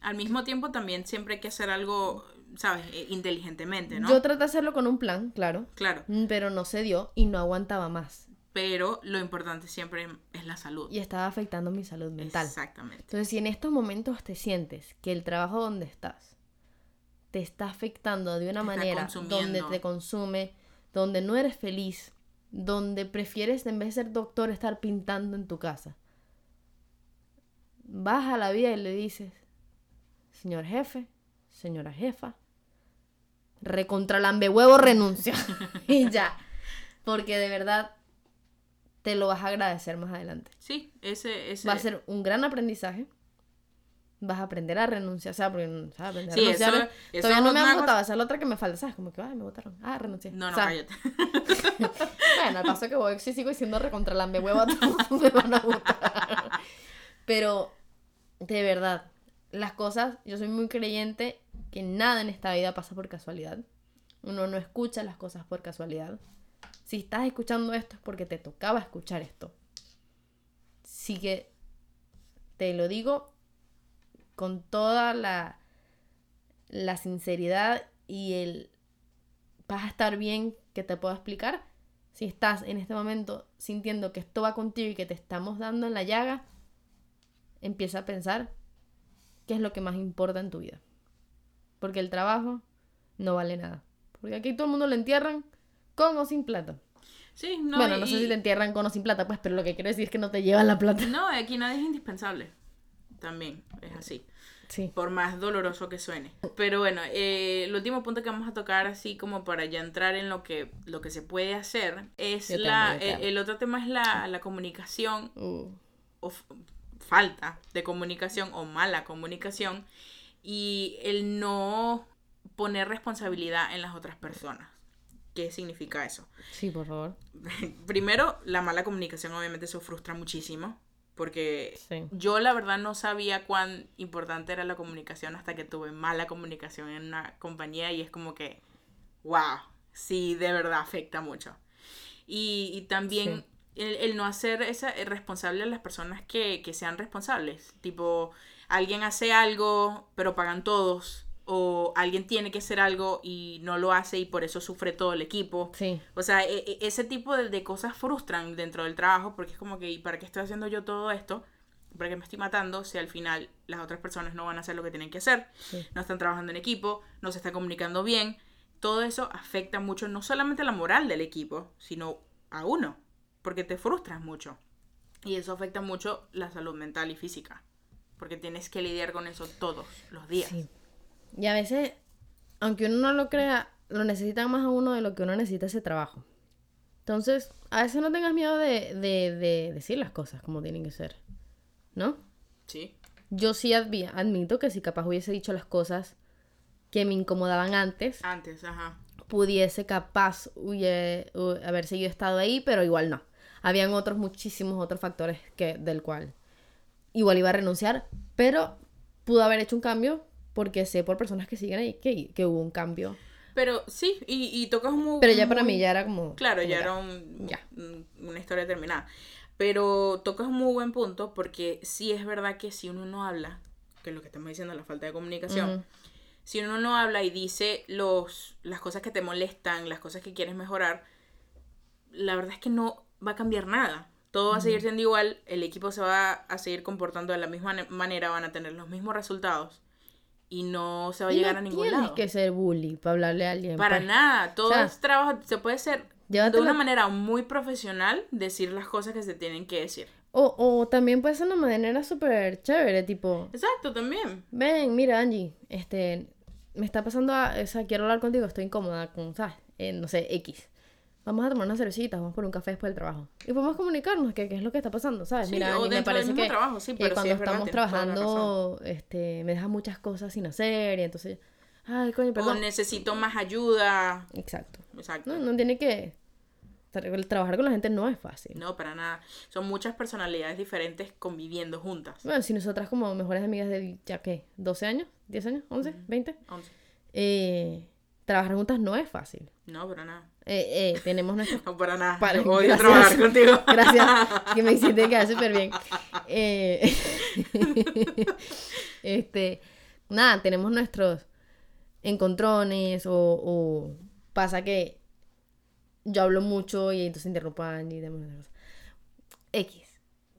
Al mismo tiempo también siempre hay que hacer algo, ¿sabes? Eh, Inteligentemente, ¿no? Yo traté de hacerlo con un plan, claro, Claro. mm, pero no se dio y no aguantaba más. Pero lo importante siempre es la salud. Y estaba afectando mi salud mental. Exactamente. Entonces, si en estos momentos te sientes que el trabajo donde estás te está afectando de una Te manera donde te consume, donde no eres feliz, donde prefieres en vez de ser doctor estar pintando en tu casa, vas a la vida y le dices, señor jefe, señora jefa, recontra huevo renuncio y ya, porque de verdad te lo vas a agradecer más adelante. Sí, ese, ese. Va a ser un gran aprendizaje. Vas a aprender a renunciar, o sea, porque ¿sabes? aprender a Sí, renunciar. eso- eso Todavía no me han cosa- votado, esa es la otra que me falta, ¿sabes? Como que, ay, me votaron. Ah, renuncié. No, no, O sea, cállate. Bueno, al paso que voy, si sigo diciendo recontra la me huevo, todos me van a votar. Pero, de verdad, las cosas, yo soy muy creyente que nada en esta vida pasa por casualidad. Uno no escucha las cosas por casualidad. Si estás escuchando esto es porque te tocaba escuchar esto. Sí que te lo digo con toda la, la sinceridad y el vas a estar bien que te puedo explicar. Si estás en este momento sintiendo que esto va contigo y que te estamos dando en la llaga, empieza a pensar qué es lo que más importa en tu vida. Porque el trabajo no vale nada. Porque aquí todo el mundo lo entierran con o sin plata. Sí, no. bueno, y- no sé si te entierran con o sin plata, pues, pero lo que quiero decir es que no te llevan la plata. No, aquí nadie es indispensable. También es así. Sí. Por más doloroso que suene. Pero bueno, eh, el último punto que vamos a tocar, así como para ya entrar en lo que, lo que se puede hacer, es Yo la. también, el, otro tema es la, la comunicación Uh, o falta de comunicación o mala comunicación y el no poner responsabilidad en las otras personas. qué significa eso. Sí, por favor. Primero, la mala comunicación obviamente eso frustra muchísimo. Porque Sí. yo la verdad no sabía cuán importante era la comunicación hasta que tuve mala comunicación en una compañía y es como que, wow, sí, de verdad afecta mucho. Y, y también el, el no hacer esa, eh, responsable a las personas que, que sean responsables. Tipo, alguien hace algo, pero pagan todos. O alguien tiene que hacer algo y no lo hace y por eso sufre todo el equipo. Sí. O sea, e- e- ese tipo de, de cosas frustran dentro del trabajo porque es como que, ¿y para qué estoy haciendo yo todo esto? ¿Para qué me estoy matando si al final las otras personas no van a hacer lo que tienen que hacer? Sí. No están trabajando en equipo, no se está comunicando bien. Todo eso afecta mucho no solamente la moral del equipo, sino a uno, porque te frustras mucho. Y eso afecta mucho la salud mental y física, porque tienes que lidiar con eso todos los días. Sí. Y a veces, aunque uno no lo crea, lo necesitan más a uno de lo que uno necesita ese trabajo. Entonces, a veces no tengas miedo de, de, de decir las cosas como tienen que ser. ¿No? Sí. Yo sí advi- admito que si capaz hubiese dicho las cosas que me incomodaban antes, Antes, ajá. pudiese capaz huye- hu- haber seguido estado ahí, pero igual no. Habían otros, muchísimos otros factores que, del cual igual iba a renunciar, pero pudo haber hecho un cambio porque sé por personas que siguen ahí que, que hubo un cambio. Pero sí, y, y tocas muy... Pero ya para muy- mí ya era como... Claro, como ya era un- ya. un- una historia terminada. Pero tocas un muy buen punto porque sí es verdad que si uno no habla, que es lo que estamos diciendo, la falta de comunicación, Ujú. si uno no habla y dice los, las cosas que te molestan, las cosas que quieres mejorar, la verdad es que no va a cambiar nada. Todo va a seguir siendo igual, el equipo se va a seguir comportando de la misma ne- manera, van a tener los mismos resultados y no se va a Y llegar no a ningún tienes lado. que ser bully para hablarle a alguien. Para pues. nada, todo O sea, es trabajo, se puede hacer de una manera muy profesional, decir las cosas que se tienen que decir. O, o también puede ser una manera súper chévere, tipo, Exacto, también. ven, mira Angie, este, me está pasando, a, o sea, quiero hablar contigo, estoy incómoda con, ¿sabes? Eh, no sé, X. Vamos a tomar unas cervecitas, vamos por un café después del trabajo. Y podemos comunicarnos qué, qué es lo que está pasando, ¿sabes? Sí, mira, o me parece que, trabajo, sí, que pero sí cuando es estamos trabajando, este, me dejas muchas cosas sin hacer y entonces, ay, coño, O perdón. necesito más ayuda. Exacto. Exacto. No, no tiene que, tra- trabajar con la gente no es fácil. No, para nada. Son muchas personalidades diferentes conviviendo juntas. Bueno, si nosotras como mejores amigas de, ya qué, 12 años, 10 años, 11, 20, Once. eh, trabajar juntas no es fácil. No, para nada. Eh, eh, tenemos nuestros... No, para nada. Para- odio gracias. trabajar contigo. Gracias, que me hiciste quedar súper bien. Eh, este, nada, tenemos nuestros encontrones o, o pasa que yo hablo mucho y entonces interrumpo a Angie y demás cosas. X.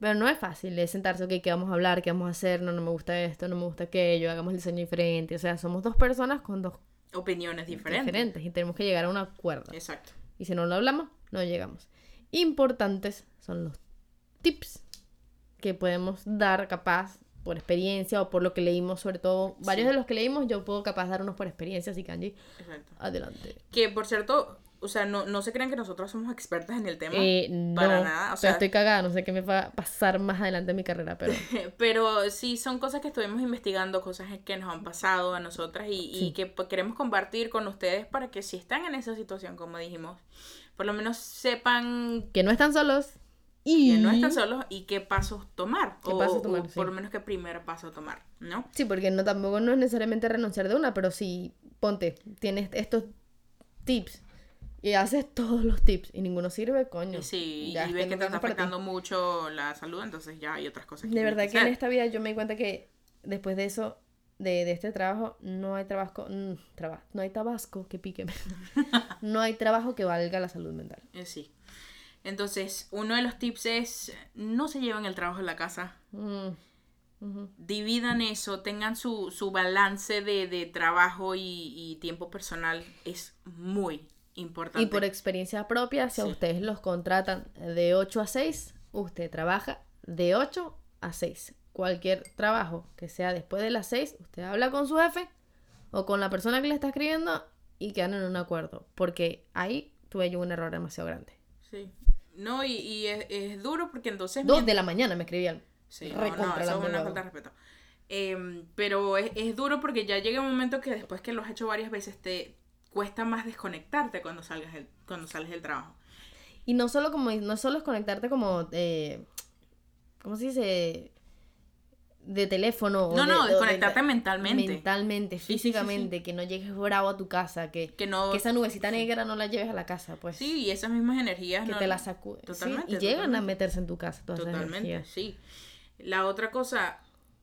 Pero no es fácil, es sentarse, ok, ¿qué vamos a hablar? ¿Qué vamos a hacer? No, no me gusta esto, no me gusta aquello, hagamos el diseño diferente. O sea, somos dos personas con dos Opiniones diferentes. diferentes y tenemos que llegar a un acuerdo. Exacto. Y si no lo hablamos, no llegamos. Importantes son los tips que podemos dar capaz por experiencia o por lo que leímos, sobre todo varios Sí. de los que leímos yo puedo capaz dar unos por experiencia, así que Angie, Exacto. adelante. Que por cierto, o sea, no, no se crean que nosotros somos expertas en el tema. Eh, no, para nada, o pero sea- estoy cagada, no sé qué me va a pasar más adelante en mi carrera, pero Pero sí son cosas que estuvimos investigando, cosas que nos han pasado a nosotras y, y Sí. que pues, queremos compartir con ustedes para que si están en esa situación, como dijimos, por lo menos sepan que no están solos y que no están solos y qué pasos tomar. ¿Qué o, pasos o tomar? por Sí. lo menos qué primer paso tomar, ¿no? Sí, porque no tampoco no es necesariamente renunciar de una, pero si ponte, tienes estos tips y haces todos los tips y ninguno sirve, coño. Y ya y este ves que no te es está afectando mucho la salud, entonces ya hay otras cosas que De verdad que en esta vida yo me di cuenta que después de eso, de, de este trabajo, no hay trabajo, mm, traba- no hay tabasco que pique. no hay trabajo que valga la salud mental. Eh, sí. Entonces, uno de los tips es no se lleven el trabajo a la casa. Mm, dividan eso, tengan su, su balance de, de trabajo y, y tiempo personal. Es muy importante. Y por experiencia propia, si a Sí. ustedes los contratan de 8 a 6, usted trabaja de 8 a 6. Cualquier trabajo que sea después de las 6, usted habla con su jefe o con la persona que le está escribiendo y quedan en un acuerdo. Porque ahí tuve yo un error demasiado grande. Sí. No, y, y es, es duro porque entonces... Dos de la mañana me escribían. Sí, no, no, eso es una falta de respeto. Em, pero es, es duro porque ya llega un momento que después que lo has hecho varias veces te, cuesta más desconectarte cuando salgas del, cuando sales del trabajo. Y no solo como, no solo es conectarte como, eh, ¿cómo se dice? De teléfono. o No, de- no, o de- desconectarte mentalmente. Mentalmente, Sí, sí, sí, físicamente, que no llegues bravo a tu casa, que, Que no... que esa nubecita negra no la lleves a la casa, pues. Sí, y esas mismas energías... que no- te la sacude. Totalmente, y llegan a meterse en tu casa todas esas Totalmente, energías. sí. La otra cosa,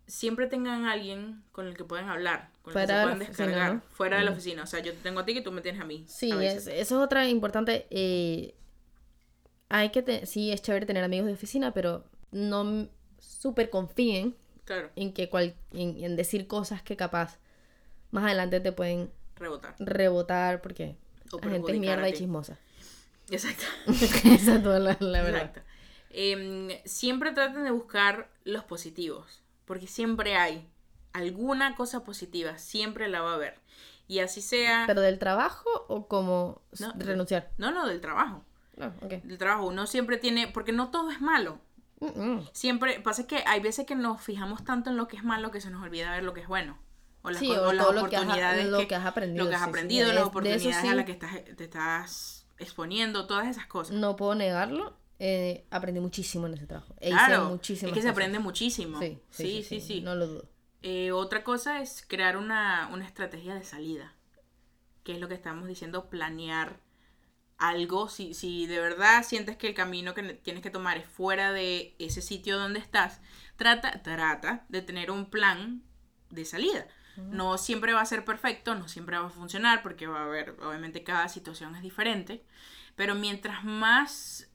siempre tengan alguien con el que puedan hablar, con Fuera que se de oficina, descargar, ¿no? fuera de la oficina. O sea, yo te tengo a ti que tú me tienes a mí. Sí, a es, veces. eso es otra importante. eh, hay que, te- sí, es chévere tener amigos de oficina, pero no súper confíen Claro, en que cual, en, en decir cosas que capaz más adelante te pueden rebotar. rebotar porque O la gente es mierda y chismosa. Exacto. Esa es toda la, la verdad. Exacto. Em, siempre traten de buscar los positivos, porque siempre hay alguna cosa positiva, siempre la va a haber. Y así sea... ¿Pero del trabajo o como No. renunciar? No, no, del trabajo. No, ok. Del trabajo. Uno siempre tiene... Porque no todo es malo. Mm, mm. Siempre... Pasa que hay veces que nos fijamos tanto en lo que es malo que se nos olvida ver lo que es bueno. O las, Sí, o o las todo lo que has- oportunidades lo que has aprendido, Lo que has sí, sí. aprendido, las oportunidades a sí. las que estás, te estás exponiendo, todas esas cosas. No puedo negarlo. eh, aprendí muchísimo en ese trabajo. E hice Claro, es muchísimas que se cosas. aprende muchísimo. Sí, sí, sí, sí. No lo dudo. Eh, otra cosa es crear una, una estrategia de salida, que es lo que estamos diciendo, planear algo. Si, si de verdad sientes que el camino que tienes que tomar es fuera de ese sitio donde estás, trata, trata de tener un plan de salida. No siempre va a ser perfecto, no siempre va a funcionar, porque va a haber, obviamente cada situación es diferente, pero mientras más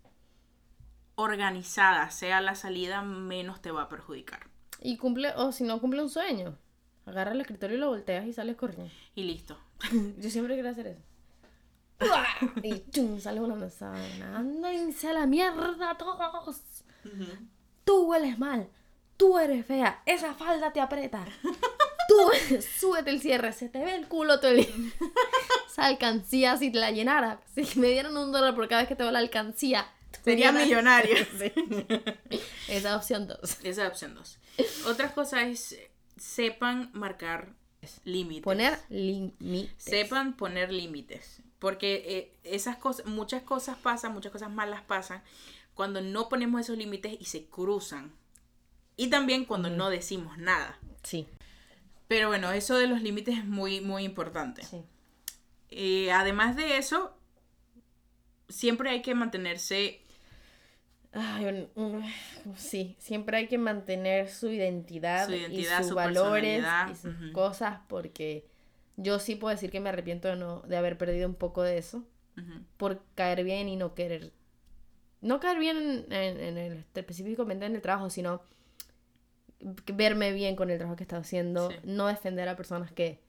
organizada sea la salida, menos te va a perjudicar. Y cumple, o si no cumple un sueño, agarra el escritorio y lo volteas y sales corriendo. Y listo. Yo siempre quiero hacer eso. Y chum, sale una manzana. Ándense a la mierda todos. Tú hueles mal. Tú eres fea. Esa falda te aprieta. Tú súbete el cierre. Se te ve el culo todo el día. Esa alcancía, si te la llenara. Si me dieran un dólar por cada vez que te veo la alcancía. Sería millonario. Sí. Esa opción dos. Esa es opción dos. Otra cosa es, sepan marcar límites. Poner límites. Sepan poner límites. Porque eh, esas cosas, muchas cosas pasan, muchas cosas malas pasan cuando no ponemos esos límites y se cruzan. Y también cuando no decimos nada. Sí. Pero bueno, eso de los límites es muy, muy importante. Sí. Eh, además de eso, siempre hay que mantenerse Ay, un- un- sí, siempre hay que mantener su identidad, Su identidad, y sus su valores y sus cosas, porque yo sí puedo decir que me arrepiento de, no, de haber perdido un poco de eso, por caer bien y no querer, no caer bien en, en- en el, específicamente en el trabajo, sino verme bien con el trabajo que estaba haciendo, Sí. no defender a personas que,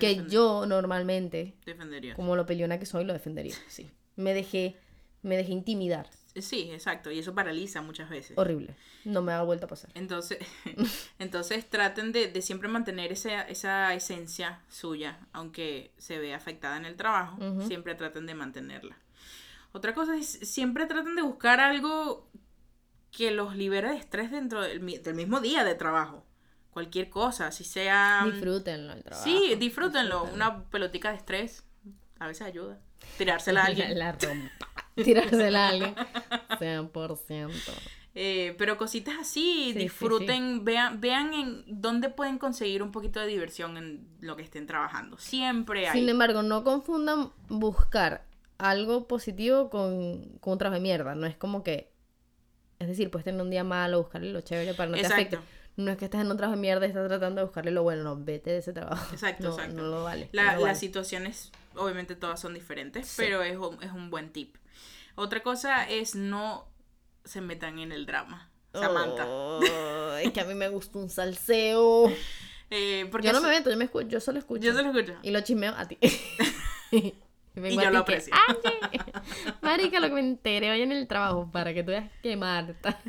que yo normalmente, como lo peleona que soy, lo defendería. Sí. Me dejé, me dejé intimidar. Sí, exacto. Y eso paraliza muchas veces. Horrible. No me ha vuelto a pasar. Entonces, entonces traten de, de siempre mantener esa, esa esencia suya, aunque se vea afectada en el trabajo, siempre traten de mantenerla. Otra cosa es, siempre traten de buscar algo que los libere de estrés dentro del, del mismo día de trabajo. Cualquier cosa, si sea... Disfrútenlo el trabajo. Sí, disfrútenlo. Una pelotica de estrés a veces ayuda. Tirársela a alguien. La rompa. Tirársela a alguien. 100%. Eh, pero cositas así, sí, disfruten, Vean, vean en dónde pueden conseguir un poquito de diversión en lo que estén trabajando. Siempre hay. Sin embargo, no confundan buscar algo positivo con, con un trabajo de mierda. No es como que. Es decir, puedes tener un día malo, buscarle lo chévere para no te Exacto. afecte. No es que estés en un trabajo de mierda y estás tratando de buscarle lo bueno. No, vete de ese trabajo. Exacto, no, exacto. No lo vale. La- no lo vale. Las situaciones, obviamente todas son diferentes, pero es un, es un buen tip. Otra cosa es no se metan en el drama. Samantha. Oh, es que a mí me gusta un salseo. Eh, porque Yo no me meto, yo, me escucho, yo solo escucho. yo se lo escucho. Y lo chismeo a ti. y yo lo que, aprecio. "Oye, Marica, lo que me enteré hoy en el trabajo para que tú veas que Marta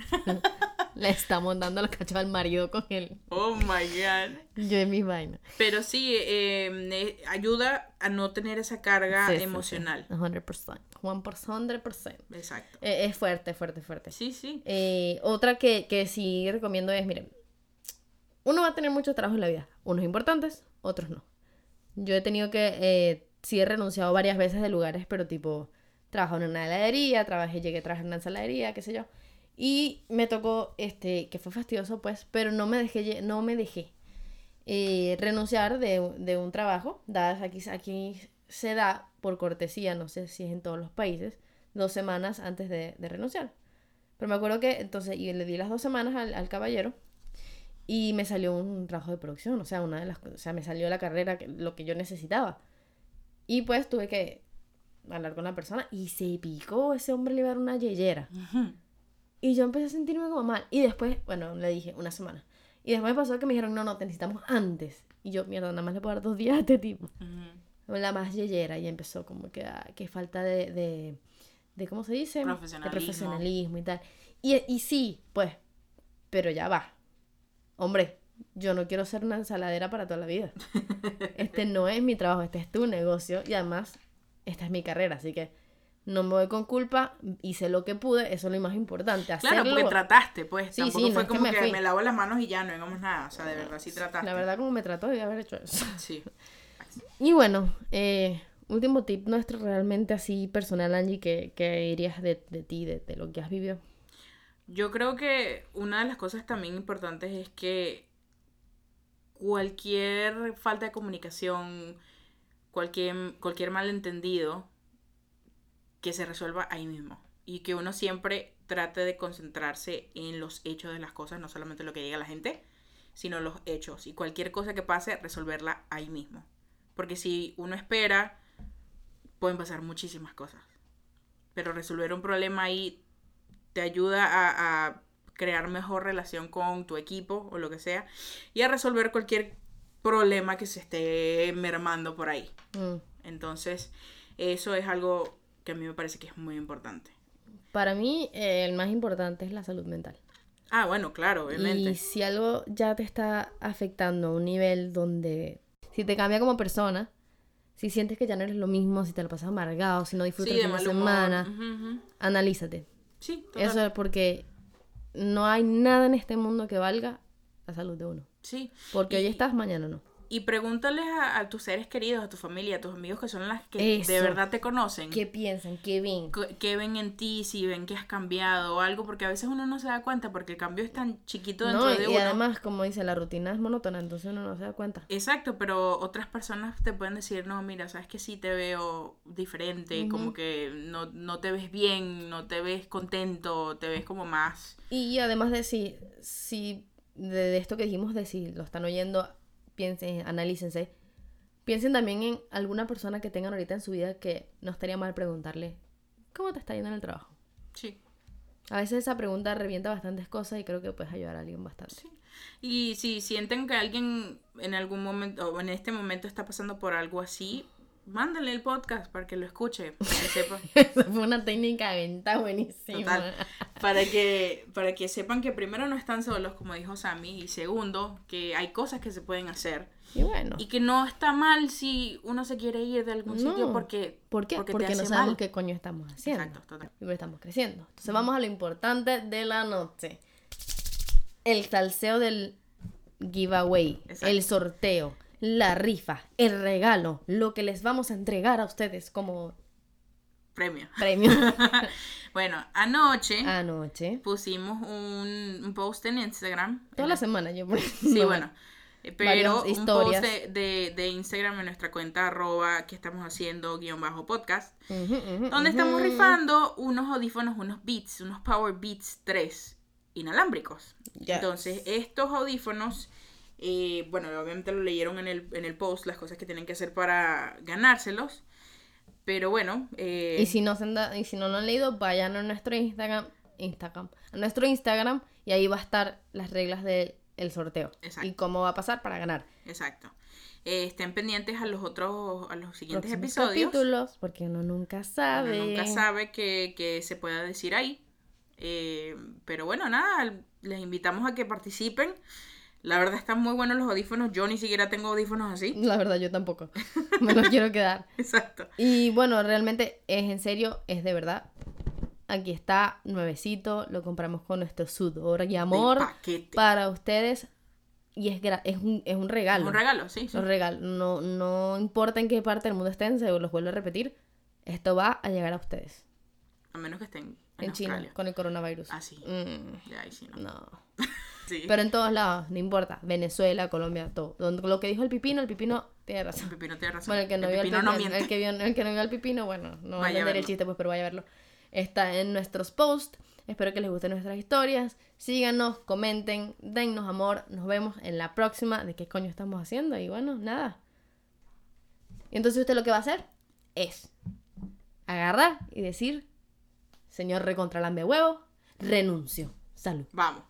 le está montando los cachos al marido con él. Oh my god. Yo en mis vainas. Pero sí, eh, eh, ayuda a no tener esa carga Sí, sí, sí. emocional. 100%. 100%. Exacto. Eh, es fuerte, fuerte, fuerte. Sí, sí. Eh, otra que, que sí recomiendo es, miren, uno va a tener muchos trabajos en la vida, unos importantes, otros no. Yo he tenido que sí he renunciado varias veces de lugares, pero tipo, trabajo en una heladería, trabajé, llegué a trabajar en una ensaladería, qué sé yo. Y me tocó, este, que fue fastidioso, pues, pero no me dejé, no me dejé eh, renunciar de, de un trabajo. Dadas aquí, aquí se da por cortesía, no sé si es en todos los países, dos semanas antes de, de renunciar. Pero me acuerdo que entonces y le di las dos semanas al, al caballero y me salió un trabajo de producción, o sea, una de las, o sea, me salió la carrera, que- lo que yo necesitaba. Y pues tuve que hablar con la persona y se picó, ese hombre le iba a dar una yeyera. Ujú. Y yo empecé a sentirme como mal. Y después, bueno, le dije una semana. Y después pasó que me dijeron, no, no, te necesitamos antes. Y yo, mierda, nada más le puedo dar dos días a este tipo. Ujú. La más yeyera. Y empezó como que, ah, que falta de, de, de, ¿cómo se dice? De Profesionalismo. profesionalismo y tal. Y, y sí, pues, pero ya va. Hombre, yo no quiero ser una ensaladera para toda la vida. Este no es mi trabajo, este es tu negocio. Y además, esta es mi carrera. Así que no me voy con culpa. Hice lo que pude, eso es lo más importante. Claro, porque trataste, pues. Sí, Tampoco sí, no fue es que como me que, me lavo las manos y ya no hagamos nada. O sea, de verdad, sí trataste. La verdad, como me trató de haber hecho eso. Sí. Y bueno, eh, último tip nuestro realmente así personal, Angie, que, que dirías de, de ti, de, de lo que has vivido. Yo creo que una de las cosas también importantes es que cualquier falta de comunicación, cualquier, cualquier malentendido, que se resuelva ahí mismo. Y que uno siempre trate de concentrarse en los hechos de las cosas, no solamente lo que diga la gente, sino los hechos. Y cualquier cosa que pase, resolverla ahí mismo. Porque si uno espera, pueden pasar muchísimas cosas. Pero resolver un problema ahí te ayuda a, a crear mejor relación con tu equipo o lo que sea y a resolver cualquier problema que se esté mermando por ahí. Mm. Entonces, eso es algo que a mí me parece que es muy importante. Para mí, eh, el más importante es la salud mental. Ah, bueno, claro, obviamente. Y si algo ya te está afectando a un nivel donde, si te cambia como persona, si sientes que ya no eres lo mismo, si te lo pasas amargado, si no disfrutas Sí, de humor. semana, Ujú, ujú. analízate. Sí, total. Eso es porque no hay nada en este mundo que valga la salud de uno. Sí. Porque hoy Y- estás, mañana no. Y pregúntales a, a tus seres queridos, a tu familia, a tus amigos que son las que de verdad te conocen. ¿Qué piensan? ¿Qué ven? ¿Qué- ven en ti? Si ven que has cambiado o algo, porque a veces uno no se da cuenta porque el cambio es tan chiquito dentro No, de y uno. además, como dice, la rutina es monótona, entonces uno no se da cuenta. Exacto, pero otras personas te pueden decir, no, mira, sabes que sí te veo diferente, como que no, no te ves bien, no te ves contento, te ves como más... Y además de si, si de, de esto que dijimos, de si lo están oyendo, piensen, analícense. Piensen también en alguna persona que tengan ahorita en su vida que no estaría mal preguntarle, ¿cómo te está yendo en el trabajo? Sí, A veces esa pregunta revienta bastantes cosas y creo que puedes ayudar a alguien bastante. sí. Y si sienten que alguien en algún momento, o en este momento está pasando por algo así, mándale el podcast para que lo escuche, para que sepa. Esa fue una técnica de venta buenísima. Total. Para que, para que sepan que primero no están solos, como dijo Sammy, y segundo, que hay cosas que se pueden hacer. Y bueno, Y que no está mal si uno se quiere ir de algún sitio porque, ¿por qué? porque Porque, te no sabemos mal. qué coño estamos haciendo. Exacto, total. Y estamos creciendo. Entonces vamos a lo importante de la noche. El salseo del giveaway, Exacto. el sorteo, la rifa, el regalo, lo que les vamos a entregar a ustedes como Premio. premio Bueno, anoche anoche. pusimos un, un post en Instagram. Toda En la semana yo Sí, no, bueno. eh, Pero un post de, de, Instagram en nuestra cuenta arroba que estamos haciendo guion bajo podcast. Donde estamos rifando unos audífonos, unos Beats, unos Power Beats 3 inalámbricos. Yes. Entonces, estos audífonos, eh, bueno, obviamente lo leyeron en el, en el post, las cosas que tienen que hacer para ganárselos. Pero bueno, eh, Y si no se han y si no lo han leído, vayan a nuestro Instagram, Instagram, a nuestro Instagram y ahí va a estar las reglas del el sorteo Exacto. y cómo va a pasar para ganar. exacto. Eh, estén pendientes a los otros, a los siguientes Próximos episodios. capítulos, porque uno nunca Uno sabe. nunca sabe que, que se pueda decir ahí. Eh, pero bueno, nada, les invitamos a que participen. La verdad están muy buenos los audífonos. Yo ni siquiera tengo audífonos así. La verdad, yo tampoco. Me los quiero quedar. Exacto. Y bueno, realmente es en serio, es de verdad. Aquí está, nuevecito, lo compramos con nuestro sudor y amor para ustedes. y es, gra- es, un, es un regalo. Un regalo, sí. sí. Los regalos. No, no importa en qué parte del mundo estén, se los vuelvo a repetir. Esto va a llegar a ustedes. A menos que estén en, En, China, con el coronavirus. Ah, sí. Mm, Ya, ahí sí, no. no. Sí. Pero en todos lados, no importa. Venezuela, Colombia, todo. Lo que dijo el pipino, el pipino tiene El razón. pipino tiene razón. Bueno, el que no, vio, el, pipino no el- miente. el que vio, el que no vio al pipino, bueno, no va a Vaya a entender el chiste, pues, pero vaya a verlo. Está en nuestros posts. Espero que les gusten nuestras historias. Síganos, comenten, dennos amor. Nos vemos en la próxima de qué coño estamos haciendo. Y bueno, nada. Y entonces usted lo que va a hacer es agarrar y decir, señor recontralambe huevo, renuncio. Salud. Vamos.